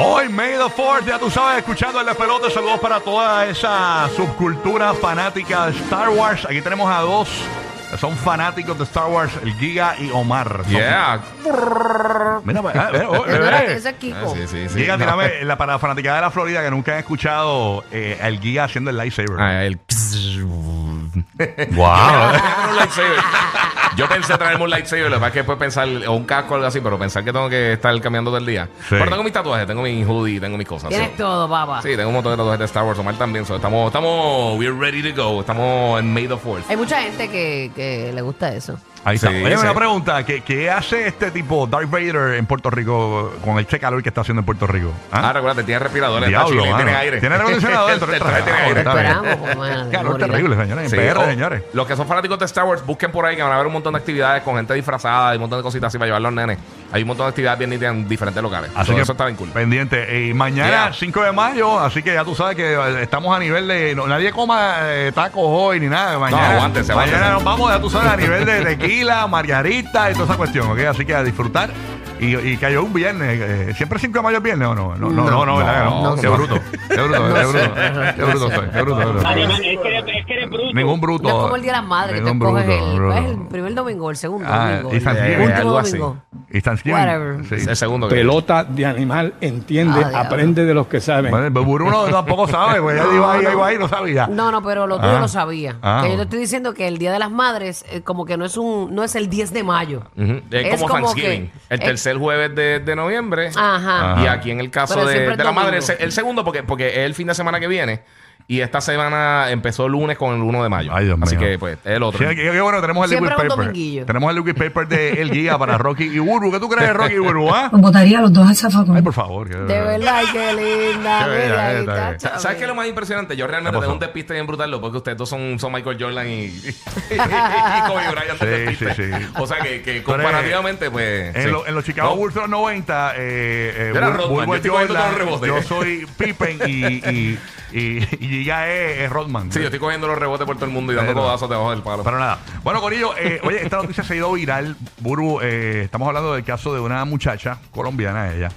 Hoy, May the 4th, ya tú sabes, escuchando el despelote. Saludos para toda esa subcultura fanática de Star Wars. Aquí tenemos a dos. que Son fanáticos de Star Wars, el Giga y Omar. Son- Yeah. Mira, ah, eh, oh, Ese era- eh, ese es Kiko. Ah, sí, sí, sí. Giga, No. tírame, la, para la fanaticada de la Florida que nunca han escuchado eh, el Giga haciendo el lightsaber. Ah, el... wow. Yo pensé traerme un lightsaber, lo que pasa es que después pensar, o un casco o algo así, pero pensar que tengo que estar cambiando todo el día. Sí. Pero tengo mis tatuajes, tengo mi hoodie, tengo mis cosas. Tienes so. todo, papá. Sí, tengo un montón de tatuajes de Star Wars, Omar también. so, estamos, estamos, we're ready to go. Estamos en May the 4th. Hay mucha gente que, que le gusta eso. Ahí está. Sí, Oye, sí. una pregunta. ¿qué, qué hace este tipo Darth Vader en Puerto Rico con el che calor que está haciendo en Puerto Rico? Ah, recuerda, tiene respiradores, está Diablo, chile, tiene aire. Tiene aire acondicionado dentro. El traje tiene Ah, aire. Esperamos, pues, Calor morirá. terrible, señores. En PR, señores. Los que son fanáticos de Star Wars, busquen por ahí que van a ver un montón de actividades con gente disfrazada y un montón de cositas así para llevar a los nenes. Hay un montón de actividades bien nítidas en diferentes locales. Así que eso está bien cool. pendiente. Y mañana, Yeah. 5 de mayo, así que ya tú sabes que eh, estamos a nivel de. no- nadie coma eh, tacos hoy ni nada. Mañana, mañana nos vamos, ya tú sabes, a nivel de tequila, margarita y toda esa cuestión, ¿ok? Así que a disfrutar. Y, y cayó un viernes. eh, ¿Siempre 5 de mayo es viernes o no? No, no, no, no, ¿verdad? que No, No, qué no. bruto. Qué bruto, qué bruto. Qué bruto soy, qué bruto, qué bruto. Es que eres, es que eres bruto. Ningún bruto. No es como el Día de las Madres, que te el, bruto. ¿cuál es el primer domingo o el segundo Ah, domingo. y El Thanksgiving. último Algo así. domingo. Y Thanksgiving. Whatever. Sí. El segundo que Pelota de animal, entiende, Ah, aprende de los que saben. Bueno, el tampoco sabe, pues ya iba ahí, iba ahí, no sabía. No, no, pero lo tuyo Ah. lo sabía. Ah. Que yo te estoy diciendo que el Día de las Madres eh, como que no es un no es el 10 de mayo. Ujú. Es, Es como, Thanksgiving. que- el es- tercer jueves de, de noviembre. Ajá. Y aquí en el caso Pero de, siempre es de la madre, el, el segundo, porque, porque es el fin de semana que viene. Y esta semana empezó el lunes con el 1 de mayo. Ay, Dios Así mío. que, pues, es el otro. Sí, qué, qué bueno, tenemos el Siempre liquid un paper. dominguillo. Tenemos el liquid paper de El Guía para Rocky y Burbu. ¿Qué tú crees de Rocky y Burbu, ah? Los botaría a los dos al zafacón. Ay, por favor. que- De verdad, qué linda. Qué mira, bella ahí esta, está, chave. ¿Sabes qué es lo más impresionante? Yo realmente ¿Qué tengo pasó? un despiste bien brutal, lo porque ustedes dos son, son Michael Jordan y, y, Kobe Bryant del Sí, despiste. sí, sí. O sea que, que comparativamente, pues. En, sí. lo- en los Chicago No, Bulls de los 90, eh, eh, Yo era Bur- Rodman, Burbu yo es estoy cogiendo Jordan, todos los rebotes. Yo soy Pippen y, y, y, y ya es, es Rodman. Sí, yo estoy cogiendo los rebotes por todo el mundo y dando Pero- codazos debajo del palo. Pero nada. Bueno, Corillo, eh, oye, esta noticia se ha ido viral. Buru, eh, estamos hablando del caso de una muchacha colombiana, ella,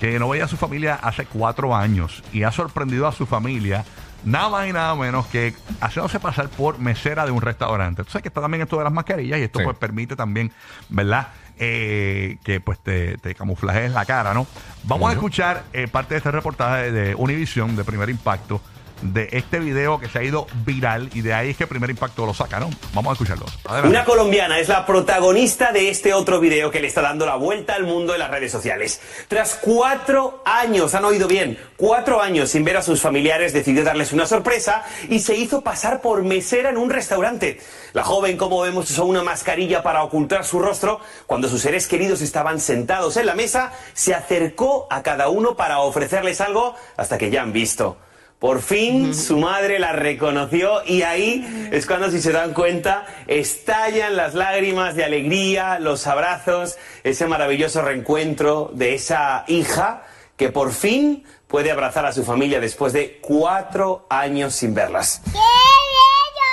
que no veía a su familia hace cuatro años y ha sorprendido a su familia. Nada más y nada menos que haciéndose pasar por mesera de un restaurante. Sabes que está también esto de las mascarillas y esto Sí. pues permite también, ¿verdad? Eh, que pues te, te camuflajes la cara, ¿no? Vamos a escuchar eh, parte de este reportaje de Univision de Primer Impacto de este video que se ha ido viral y de ahí es que Primer Impacto lo saca, ¿no? Vamos a escucharlo. Una colombiana es la protagonista de este otro video que le está dando la vuelta al mundo de las redes sociales. Tras cuatro años, han oído bien, cuatro años sin ver a sus familiares, decidió darles una sorpresa y se hizo pasar por mesera en un restaurante. La joven, como vemos, usó una mascarilla para ocultar su rostro. Cuando sus seres queridos estaban sentados en la mesa, se acercó a cada uno para ofrecerles algo hasta que ya han visto. Por fin su madre la reconoció y ahí es cuando, si se dan cuenta, estallan las lágrimas de alegría, los abrazos, ese maravilloso reencuentro de esa hija que por fin puede abrazar a su familia después de cuatro años sin verlas.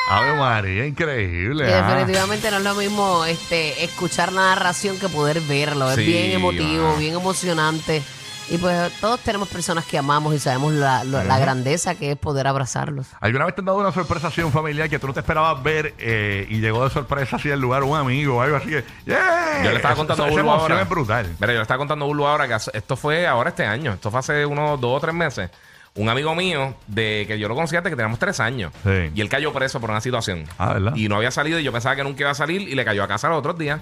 Ave María, increíble. Que ah. definitivamente no es lo mismo este, escuchar la narración que poder verlo. Es Sí, bien emotivo, mano. bien emocionante. Y pues todos tenemos personas que amamos y sabemos la, la- la grandeza que es poder abrazarlos. ¿Alguna vez te han dado una sorpresa así a un familiar que tú no te esperabas ver eh, y llegó de sorpresa así al lugar un amigo o algo así? que, ¡Yeah! Yo le estaba contando a esa Bulbo ahora. es brutal. Mira, yo le estaba contando a Bulbo ahora que esto fue ahora este año. Esto fue hace unos dos o tres meses. Un amigo mío, de que yo lo conocía desde que teníamos tres años. Sí. Y él cayó preso por una situación. Ah, ¿verdad? Y no había salido y yo pensaba que nunca iba a salir y le cayó a casa los otros días.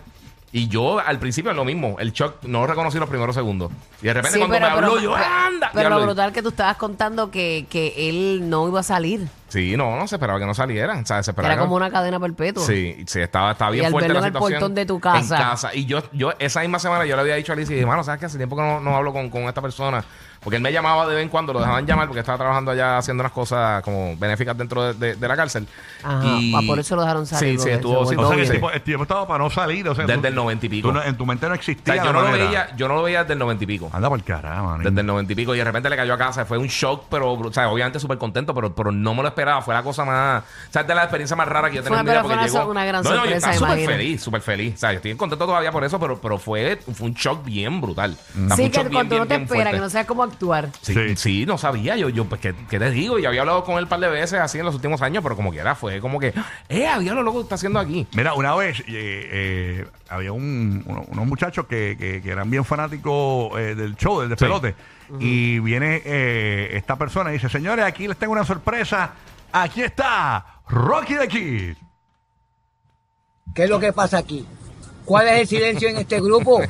Y yo al principio es lo mismo. El shock no reconocí los primeros segundos. Y de repente Sí, cuando pero, me habló, pero- yo, ¡anda! pero lo brutal que tú estabas contando que, que él no iba a salir. Sí, no, no se esperaba que no salieran. O sea, se esperaba Era que- como una cadena perpetua. Sí, sí, estaba, estaba bien al fuerte verlo la en el situación. portón de tu casa. En casa. Y yo, yo esa misma semana yo le había dicho a Alicia, y dije, mano, ¿sabes qué? Hace tiempo que no, no hablo con, con esta persona. Porque él me llamaba de vez en cuando, lo dejaban llamar porque estaba trabajando allá haciendo unas cosas como benéficas dentro de, de- de la cárcel. Ajá, Y- ah, por eso lo dejaron salir, Sí, sí, porque estuvo... se sí, O sea, que bien. el sí. tipo, el tipo estaba para no salir. O sea, Desde tú- el 90 y pico. tú no- en tu mente no O existía. sea, yo la no, lo manera. veía, yo no lo veía desde el 90 y pico. Anda por carajo, man. Desde el 90 y pico. Y de repente le cayó a casa. Fue un shock, pero, o sea, obviamente súper contento, pero, pero no me lo esperaba. Fue la cosa más. O sea, es de la experiencia más rara que yo he Fue- tenido en mi vida. fue Porque una llegó. una gran no, no, yo sorpresa, estaba súper feliz, súper feliz. O sea, yo estoy contento todavía por eso, pero, pero fue, fue un shock bien brutal. O sea, fue Sí, que bien, cuando bien, uno te espera, que no sabes cómo actuar. Sí, Sí. sí. no sabía. Yo, yo pues, ¿qué, qué te digo? Y había hablado con él un par de veces así en los últimos años, pero como quiera, fue como que, ¡eh, había lo loco que está haciendo aquí! Mira, una vez eh, eh, había un- uno- unos muchachos que, que- que eran bien fanáticos eh, del show, del despelote. Y viene eh, esta persona y dice, señores, aquí les tengo una sorpresa. Aquí está Rocky de Kid. ¿Qué es lo que pasa aquí? ¿Cuál es el silencio en este grupo?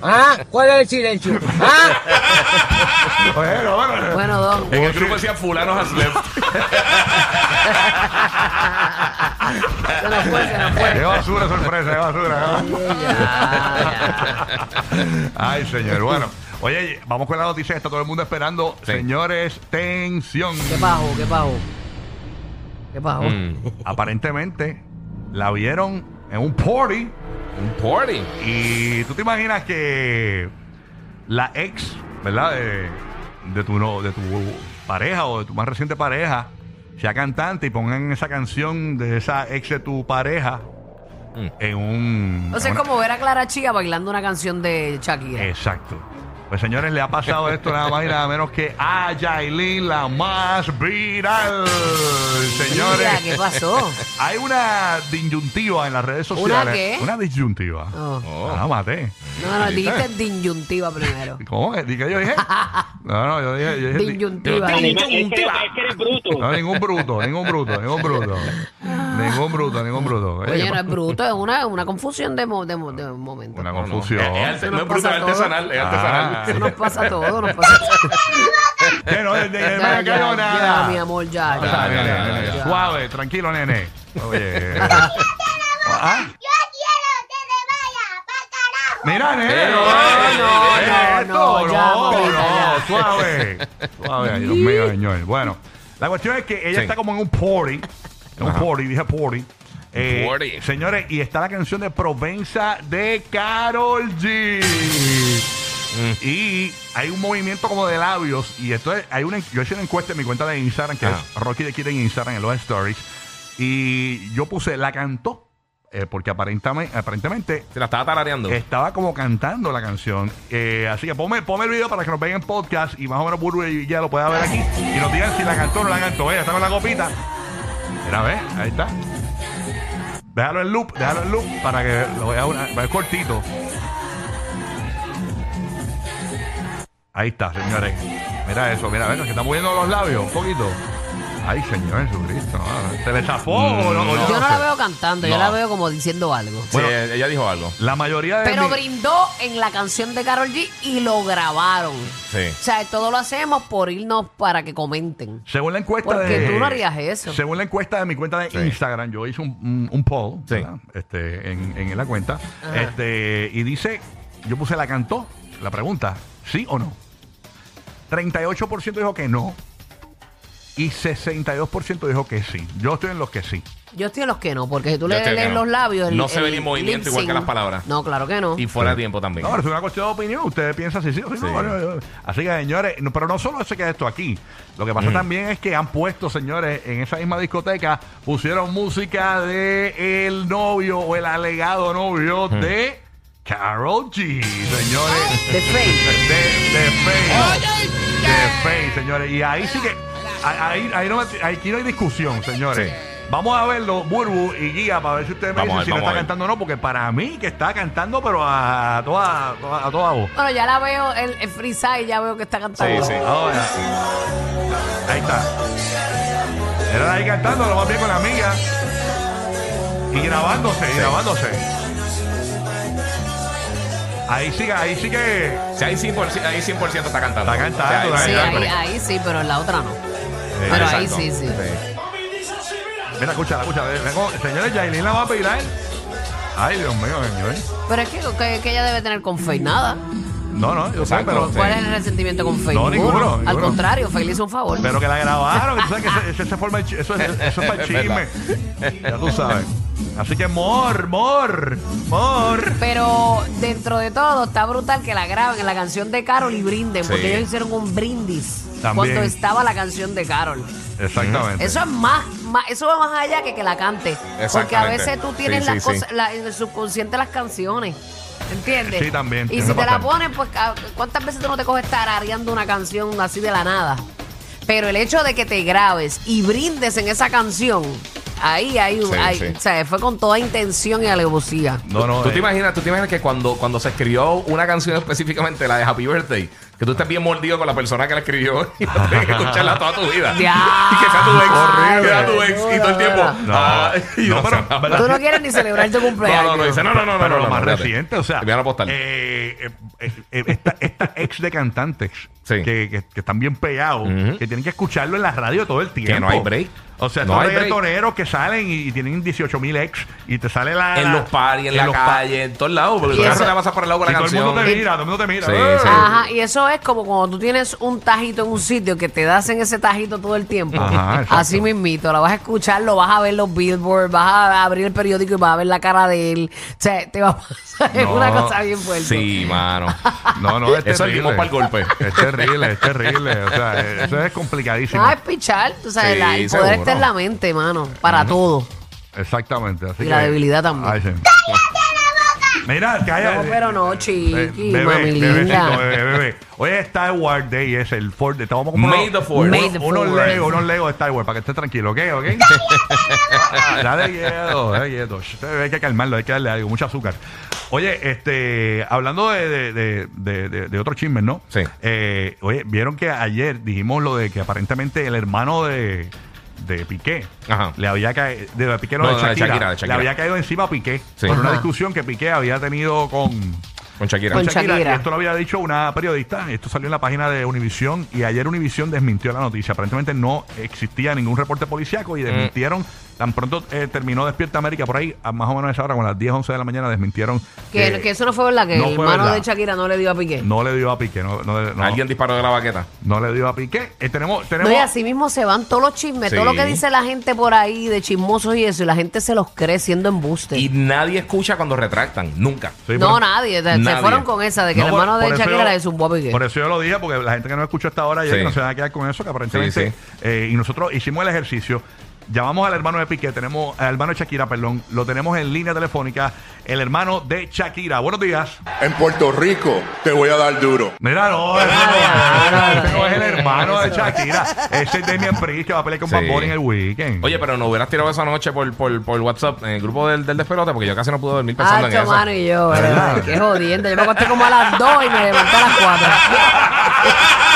¿Ah? ¿Cuál es el silencio? ¿Ah? Bueno, bueno. Bueno, Don. En el grupo decía fulano has left. Se nos fue, se nos fue. Qué basura sorpresa, qué basura. ¿no? Ya, ya. Ay, señor. Bueno, oye, vamos con la noticia está todo el mundo esperando. Sí. Señores, tensión. ¿Qué pasó? ¿Qué pasó? ¿Qué pasó? Mm, Aparentemente la vieron en un party. un party. Y tú te imaginas que la ex, ¿verdad? De, de tu, no- de tu pareja o de tu más reciente pareja sea cantante y pongan esa canción de esa ex de tu pareja Mm. en un. O sea, es una- como ver a Clara Chía bailando una canción de Shakira. Exacto. Pues señores, le ha pasado esto nada más y nada menos que a Yailin, la más viral. Mira, Señores, ¿qué pasó? hay una disyuntiva en las redes sociales. qué? Una disyuntiva. Oh. Oh. Ah, maté. No, no, dijiste disyuntiva primero. ¿Cómo? ¿Di que yo dije? No, no, yo dije. Yo dije Disyuntiva. No, ningún bruto, ningún bruto, ningún bruto. Ningún bruto, ningún bruto. Oye, no es bruto, es una, una confusión de, mo- de, mo- de momento. Una No, no. confusión. Es- es arte- no nos es bruto, es artesanal. Es artesanal. Ah. Eso nos pasa a todos, nos pasa a todos. Que no, de- de- de- Ya, no cayó ya, nada. ya, mi amor, ya, Ah, ya. nene, ya, nene, ya, ya. Suave, tranquilo, nene. Oye. ¿Ah? Mira, nene. no, eh, no, eh, no, esto, no, ya, no, mamita, no, ya. suave. Suave, ay, Dios mío, señor. Bueno, la cuestión es que ella Sí. está como en un party. Un party, dije party. Eh, Party. Señores, y está la canción de Provenza de Carol G. Y hay un movimiento como de labios. Y esto es, hay una, yo hice una encuesta en mi cuenta de Instagram, que Ajá. es Rocky de Kid en Instagram, en los stories. Y yo puse, la cantó. eh, porque aparentemente, aparentemente Se la estaba tarareando. estaba como cantando la canción. Eh, así que ponme, ponme el video para que nos vean en podcast y más o menos Burbu y ya lo pueda ver aquí. Y nos digan si la cantó o no la cantó. Ella está con la copita. Mira, ve, ahí está. Déjalo en loop, déjalo en loop para que lo vea una, va cortito. Ahí está, señores. Mira eso, mira, ve, que está moviendo los labios un poquito. Ay, Señor Jesucristo. ah, ¿Se le zafó o no? O Yo no sé. la veo cantando, yo No. la veo como diciendo algo. Sí, bueno. ella dijo algo. La mayoría de Pero mi- brindó en la canción de Carol G y lo grabaron. Sí. O sea, todo lo hacemos por irnos para que comenten. Según la encuesta Porque de. tú no harías eso. Según la encuesta de mi cuenta de Sí. Instagram, yo hice un, un, un poll Sí. ¿verdad? este, en, en la cuenta. Este, y dice: Yo puse la cantó. La pregunta: ¿sí o no? 38% dijo que no. Y 62% dijo que sí. Yo estoy en los que sí. Yo estoy en los que no, porque si tú Yo le estoy lees que no. los labios. el- No se ve ni movimiento lip igual que sync- las palabras. No, claro que no. Y fuera de tiempo también. No, pero es una cuestión de opinión. Ustedes piensan si sí o si no. Bueno, Así que, señores, no- pero no solo se queda esto aquí. Lo que pasa también es que han puesto, señores, en esa misma discoteca, pusieron música de el novio o el alegado novio de Carol G, señores. De fake. De, de Faye. De Faye, señores. Y ahí sí que. Ahí, ahí no, me- aquí no hay discusión, señores. Sí. Vamos a verlo, Burbu y Guía, para ver si ustedes me Vamos a dicen ver, si le vamos está a ver. cantando o no, porque para mí que está cantando, pero a toda, toda- a toda voz. Bueno, ya la veo, el, el freestyle ya veo que está cantando. Sí, sí. Ahora. Ahí está. Era ahí cantando, lo más bien con la amiga. Y grabándose, y grabándose. Ahí sí, ahí sí que. Sí, ahí 100%, ahí 100 está cantando. Está cantando, O sea, Sí, está ahí, cantando. ahí sí, pero en la otra no. Eh, Pero ahí exacto. sí, sí. Mira, escúchala, escúchala. Vengo, señores, Yailin la va a virar. Ay, Dios mío, señor. Pero es que, que, que ella debe tener con nada. No, no, yo sé, Exacto, pero, sí. ¿Cuál es el resentimiento con Faye? No, ninguno, Al ninguno. contrario, le hizo un favor. pero que la grabaron. Tú sabes que ese- ese- ese forma chi- eso, es, eso es para el Es chisme. Ya tú sabes. Así que, mor, mor, mor. Pero dentro de todo está brutal que la graben en la canción de Carol y brinden, porque ellos hicieron un brindis También. cuando estaba la canción de Carol. Exactamente. Eso es más, más- eso va más allá que que la cante. Porque a Exactamente. veces tú tienes Sí, las sí, sí. cosas, la- en el subconsciente las canciones. ¿Entiendes? Sí, también, Y tiene si te la razón. ponen, pues ca- ¿cuántas veces tú no te coges tarareando una canción así de la nada? Pero el hecho de que te grabes y brindes en esa canción, ahí hay un, Sí, hay- sí. o sea, fue con toda intención y alevosía. No, no. ¿Tú eh, te imaginas, tú te imaginas que cuando, cuando se escribió una canción específicamente, la de Happy Birthday, que tú estés bien mordido con la persona que la escribió y no tienes que escucharla toda tu vida? Ya. y que sea tu ex. Horrible. Que sea tu ex y todo el tiempo. No, ah, y no, no. Tú no quieres ni celebrar tu cumpleaños. No, no, no, dice, no, no, no, no, pero no, lo no, más espérate. reciente, o sea, Te voy a postar. eh, eh, eh, eh, esta, esta ex de cantantes Sí. que, que- que están bien pegados, Ujú. que tienen que escucharlo en la radio todo el tiempo. no hay break. O sea, No estos hay break. reggaetoneros que salen y, y tienen 18 mil ex y te sale la. En los paris, en, la los calle, en todos lados. Porque tú eso- no te pasas por el lado con Y la todo el mundo te mira, todo el mundo te mira. Sí, ¡Eh! sí. Ajá, y eso es como cuando tú tienes un tajito en un sitio que te das en ese tajito todo el tiempo. Ajá. Así mismito, lo vas a escuchar, lo vas a ver los billboards, vas a abrir el periódico y vas a ver la cara de él. O sea, te va a pasar es No, una cosa bien fuerte. Sí, mano. No, no, es Eso es terrible. para el golpe. Es terrible, es terrible. O sea, eso es complicadísimo. Ah, es pichar, tú sabes, Sí, la- el poder en la mente, mano, para todo. Exactamente. Así Y que- la debilidad también. Ay, sí. Mira, cállate. No, pero no, Eh, chiqui, bebé, mami linda. bebé, bebé. Hoy es Star Wars Day, es el Ford. Te vamos a comprar May unos- the the unos Fourth. Lego, unos Lego de Star Wars para que estés tranquilo, ¿ok? ¿Ok? dale dale Hay que calmarlo, hay que darle algo, mucho azúcar. Oye, este, hablando de, de, de, de, de- de otros chismes, ¿no? Sí. Eh, oye, vieron que ayer dijimos lo de que aparentemente el hermano de, de Piqué Ajá. le había caído, de Piqué no, No, de, no, de Shakira, Shakira, de Shakira. le había caído encima a Piqué Sí. por una Ajá. discusión que Piqué había tenido con Con Shakira. Con Shakira, Shakira. y esto lo había dicho una periodista, esto salió en la página de Univisión y ayer Univisión desmintió la noticia. Aparentemente no existía ningún reporte policíaco Mm. y desmintieron, tan pronto eh, terminó Despierta América por ahí, a más o menos a esa hora, con las 10, 11 de la mañana, desmintieron Que, que eso no fue verdad, que no el hermano verdad. de Shakira no le dio a Piqué. no le dio a Piqué, no, no, no- Alguien disparó de la baqueta. no le dio a Piqué. Eh, tenemos, No, tenemos y así mismo se van todos los chismes, Sí. todo lo que dice la gente por ahí de chismosos y eso, y la gente se los cree siendo embuste. Y nadie escucha cuando retractan. Nunca. Sí, no, nadie, se- fueron con esa de que No, el hermano por de Shakira yo- le zumbó a Piqué. Por eso yo lo dije, porque la gente que no escuchó hasta ahora ayer Sí. no se va a quedar con eso, que aparentemente. Sí, sí. eh, y nosotros hicimos el ejercicio. Llamamos al hermano de Piqué, tenemos al hermano de Shakira, perdón, lo tenemos en línea telefónica, el hermano de Shakira. Buenos días. En Puerto Rico te voy a dar duro. Mira, no, ese no, ese no es el hermano de Shakira. Ese es Damian Priest que va a pelear con Sí. Bad Bunny en el weekend. Oye, pero no hubieras tirado esa noche por, por, por WhatsApp en el grupo del, del despelote porque yo casi no pude dormir pensando en eso. mano, y yo, ¿verdad? Qué jodiendo. Yo me acosté como a las 2 y me levanté a las 4.